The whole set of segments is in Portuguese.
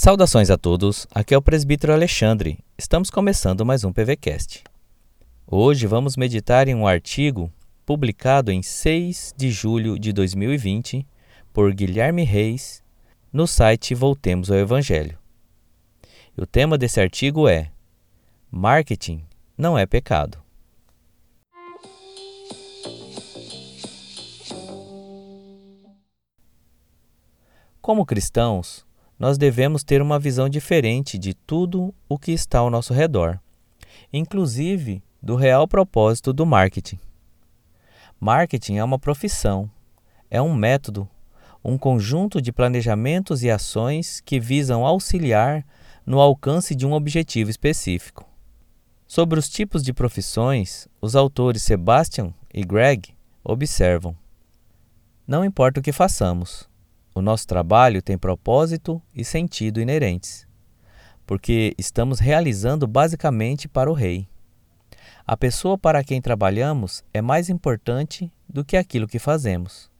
Saudações a todos, aqui é o presbítero Alexandre. Estamos começando mais um PVCast. Hoje vamos meditar em um artigo publicado em 6 de julho de 2020 por Guilherme Reis no site Voltemos ao Evangelho. O tema desse artigo é Marketing não é pecado. Como cristãos, nós devemos ter uma visão diferente de tudo o que está ao nosso redor, inclusive do real propósito do marketing. Marketing é uma profissão, é um método, um conjunto de planejamentos e ações que visam auxiliar no alcance de um objetivo específico. Sobre os tipos de profissões, os autores Sebastian e Greg observam: Não importa o que façamos, o nosso trabalho tem propósito e sentido inerentes, porque estamos realizando basicamente para o Rei. A pessoa para quem trabalhamos é mais importante do que aquilo que fazemos.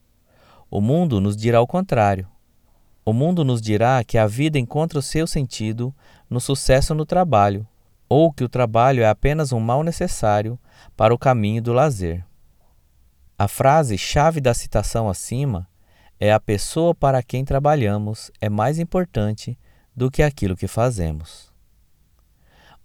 O mundo nos dirá o contrário. O mundo nos dirá que a vida encontra o seu sentido no sucesso no trabalho, ou que o trabalho é apenas um mal necessário para o caminho do lazer. A frase chave da citação acima é a pessoa para quem trabalhamos é mais importante do que aquilo que fazemos.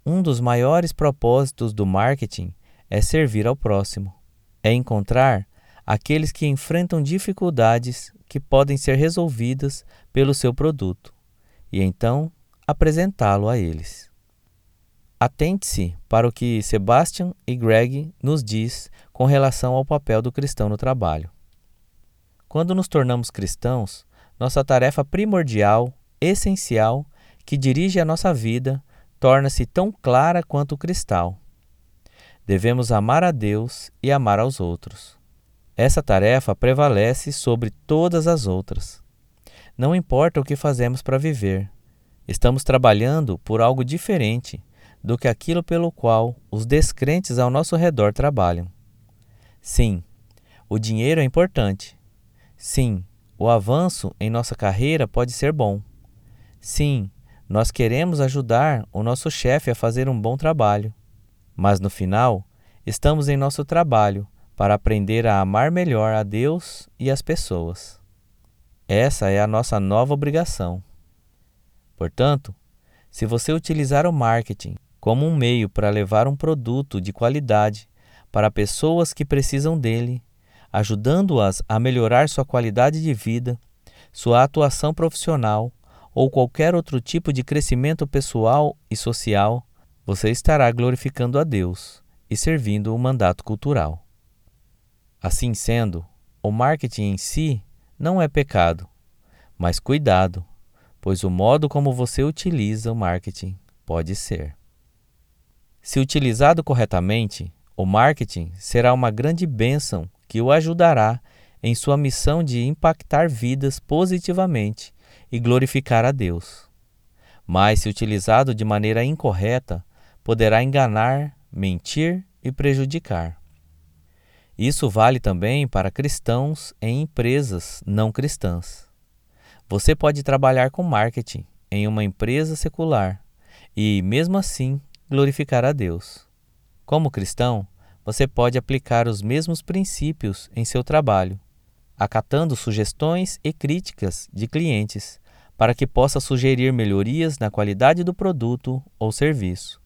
Um dos maiores propósitos do marketing é servir ao próximo, é encontrar aqueles que enfrentam dificuldades que podem ser resolvidas pelo seu produto e então apresentá-lo a eles. Atente-se para o que Sebastian e Greg nos diz com relação ao papel do cristão no trabalho. Quando nos tornamos cristãos, nossa tarefa primordial, essencial, que dirige a nossa vida, torna-se tão clara quanto o cristal. Devemos amar a Deus e amar aos outros. Essa tarefa prevalece sobre todas as outras. Não importa o que fazemos para viver, estamos trabalhando por algo diferente do que aquilo pelo qual os descrentes ao nosso redor trabalham. Sim, o dinheiro é importante, Sim, o avanço em nossa carreira pode ser bom. Sim, nós queremos ajudar o nosso chefe a fazer um bom trabalho. Mas no final, estamos em nosso trabalho para aprender a amar melhor a Deus e as pessoas. Essa é a nossa nova obrigação. Portanto, se você utilizar o marketing como um meio para levar um produto de qualidade para pessoas que precisam dele, ajudando-as a melhorar sua qualidade de vida, sua atuação profissional ou qualquer outro tipo de crescimento pessoal e social, você estará glorificando a Deus e servindo o mandato cultural. Assim sendo, o marketing em si não é pecado, mas cuidado, pois o modo como você utiliza o marketing pode ser. Se utilizado corretamente, o marketing será uma grande bênção que o ajudará em sua missão de impactar vidas positivamente e glorificar a Deus. Mas, se utilizado de maneira incorreta, poderá enganar, mentir e prejudicar. Isso vale também para cristãos em empresas não cristãs. Você pode trabalhar com marketing em uma empresa secular e, mesmo assim, glorificar a Deus. Como cristão, você pode aplicar os mesmos princípios em seu trabalho, acatando sugestões e críticas de clientes para que possa sugerir melhorias na qualidade do produto ou serviço,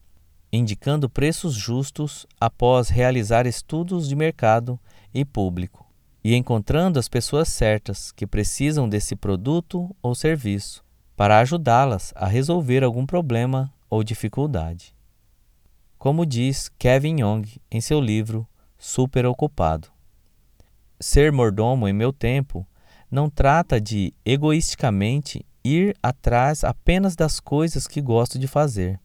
indicando preços justos após realizar estudos de mercado e público, e encontrando as pessoas certas que precisam desse produto ou serviço para ajudá-las a resolver algum problema ou dificuldade como diz Kevin Young em seu livro Super Ocupado. Ser mordomo em meu tempo não trata de egoisticamente ir atrás apenas das coisas que gosto de fazer.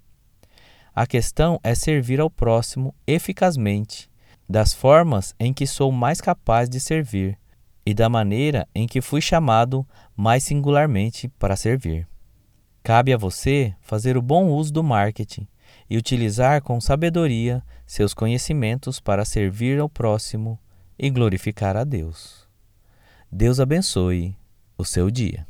A questão é servir ao próximo eficazmente, das formas em que sou mais capaz de servir e da maneira em que fui chamado mais singularmente para servir. Cabe a você fazer o bom uso do marketing e utilizar com sabedoria seus conhecimentos para servir ao próximo e glorificar a Deus. Deus abençoe o seu dia.